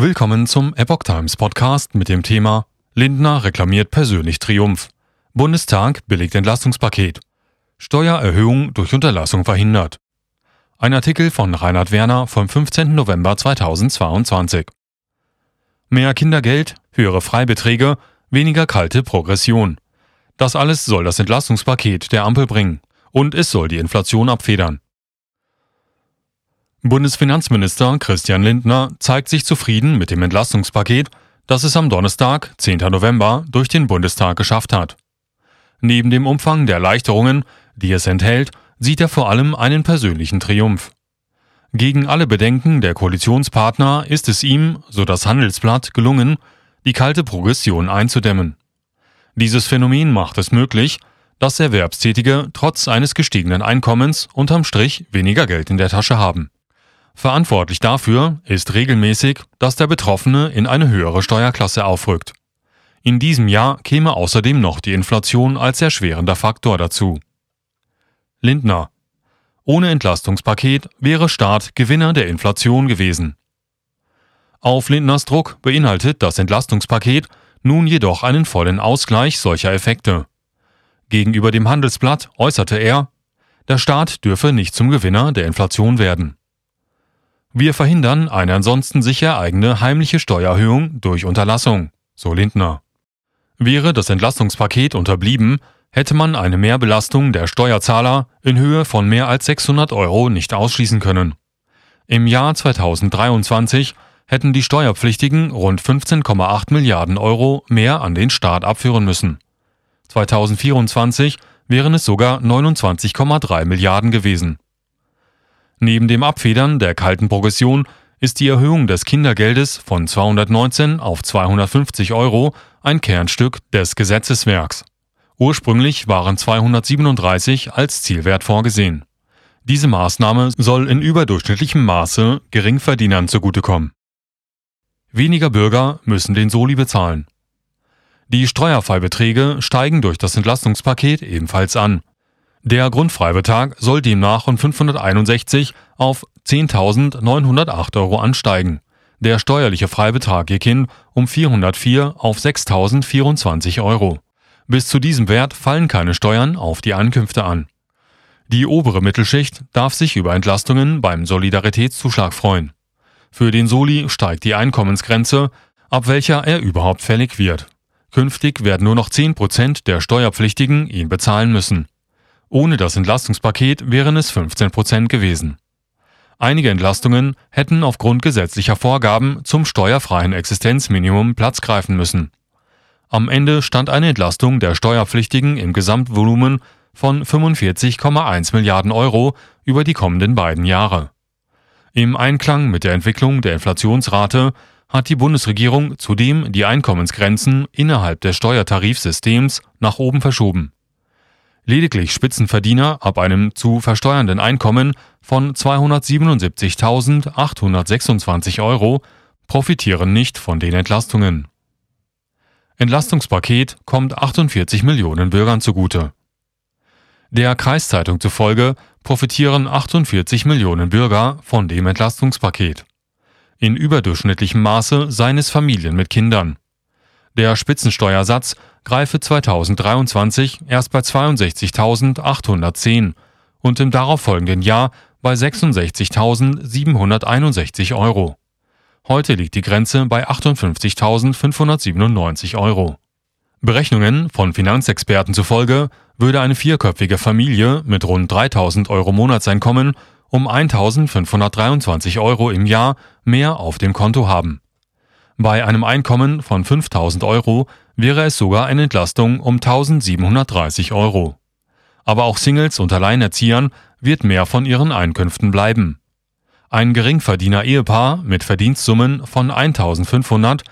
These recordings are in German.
Willkommen zum Epoch Times Podcast mit dem Thema Lindner reklamiert persönlich Triumph. Bundestag billigt Entlastungspaket. Steuererhöhung durch Unterlassung verhindert. Ein Artikel von Reinhard Werner vom 15. November 2022. Mehr Kindergeld, höhere Freibeträge, weniger kalte Progression. Das alles soll das Entlastungspaket der Ampel bringen. Und es soll die Inflation abfedern. Bundesfinanzminister Christian Lindner zeigt sich zufrieden mit dem Entlastungspaket, das es am Donnerstag, 10. November, durch den Bundestag geschafft hat. Neben dem Umfang der Erleichterungen, die es enthält, sieht er vor allem einen persönlichen Triumph. Gegen alle Bedenken der Koalitionspartner ist es ihm, so das Handelsblatt, gelungen, die kalte Progression einzudämmen. Dieses Phänomen macht es möglich, dass Erwerbstätige trotz eines gestiegenen Einkommens unterm Strich weniger Geld in der Tasche haben. Verantwortlich dafür ist regelmäßig, dass der Betroffene in eine höhere Steuerklasse aufrückt. In diesem Jahr käme außerdem noch die Inflation als erschwerender Faktor dazu. Lindner Ohne Entlastungspaket wäre Staat Gewinner der Inflation gewesen. Auf Lindners Druck beinhaltet das Entlastungspaket nun jedoch einen vollen Ausgleich solcher Effekte. Gegenüber dem Handelsblatt äußerte er, der Staat dürfe nicht zum Gewinner der Inflation werden. Wir verhindern eine ansonsten sich ereignende heimliche Steuererhöhung durch Unterlassung, so Lindner. Wäre das Entlastungspaket unterblieben, hätte man eine Mehrbelastung der Steuerzahler in Höhe von mehr als 600 Euro nicht ausschließen können. Im Jahr 2023 hätten die Steuerpflichtigen rund 15,8 Milliarden Euro mehr an den Staat abführen müssen. 2024 wären es sogar 29,3 Milliarden gewesen. Neben dem Abfedern der kalten Progression ist die Erhöhung des Kindergeldes von 219 auf 250 Euro ein Kernstück des Gesetzeswerks. Ursprünglich waren 237 als Zielwert vorgesehen. Diese Maßnahme soll in überdurchschnittlichem Maße Geringverdienern zugutekommen. Weniger Bürger müssen den Soli bezahlen. Die Steuerfreibeträge steigen durch das Entlastungspaket ebenfalls an. Der Grundfreibetrag soll demnach von 561 auf 10.908 Euro ansteigen. Der steuerliche Freibetrag je Kind um 404 auf 6.024 Euro. Bis zu diesem Wert fallen keine Steuern auf die Einkünfte an. Die obere Mittelschicht darf sich über Entlastungen beim Solidaritätszuschlag freuen. Für den Soli steigt die Einkommensgrenze, ab welcher er überhaupt fällig wird. Künftig werden nur noch 10 Prozent der Steuerpflichtigen ihn bezahlen müssen. Ohne das Entlastungspaket wären es 15 Prozent gewesen. Einige Entlastungen hätten aufgrund gesetzlicher Vorgaben zum steuerfreien Existenzminimum Platz greifen müssen. Am Ende stand eine Entlastung der Steuerpflichtigen im Gesamtvolumen von 45,1 Milliarden Euro über die kommenden beiden Jahre. Im Einklang mit der Entwicklung der Inflationsrate hat die Bundesregierung zudem die Einkommensgrenzen innerhalb des Steuertarifsystems nach oben verschoben. Lediglich Spitzenverdiener ab einem zu versteuernden Einkommen von 277.826 Euro profitieren nicht von den Entlastungen. Entlastungspaket kommt 48 Millionen Bürgern zugute. Der Kreiszeitung zufolge profitieren 48 Millionen Bürger von dem Entlastungspaket. In überdurchschnittlichem Maße seien es Familien mit Kindern. Der Spitzensteuersatz greife 2023 erst bei 62.810 und im darauffolgenden Jahr bei 66.761 Euro. Heute liegt die Grenze bei 58.597 Euro. Berechnungen von Finanzexperten zufolge würde eine vierköpfige Familie mit rund 3.000 Euro Monatseinkommen um 1.523 Euro im Jahr mehr auf dem Konto haben. Bei einem Einkommen von 5000 Euro wäre es sogar eine Entlastung um 1730 Euro. Aber auch Singles und Alleinerziehern wird mehr von ihren Einkünften bleiben. Ein Geringverdiener-Ehepaar mit Verdienstsummen von 1500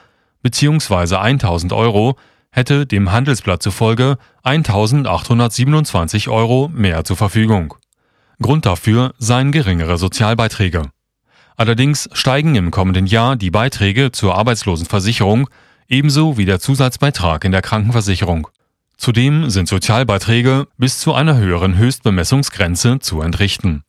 bzw. 1000 Euro hätte dem Handelsblatt zufolge 1827 Euro mehr zur Verfügung. Grund dafür seien geringere Sozialbeiträge. Allerdings steigen im kommenden Jahr die Beiträge zur Arbeitslosenversicherung ebenso wie der Zusatzbeitrag in der Krankenversicherung. Zudem sind Sozialbeiträge bis zu einer höheren Höchstbemessungsgrenze zu entrichten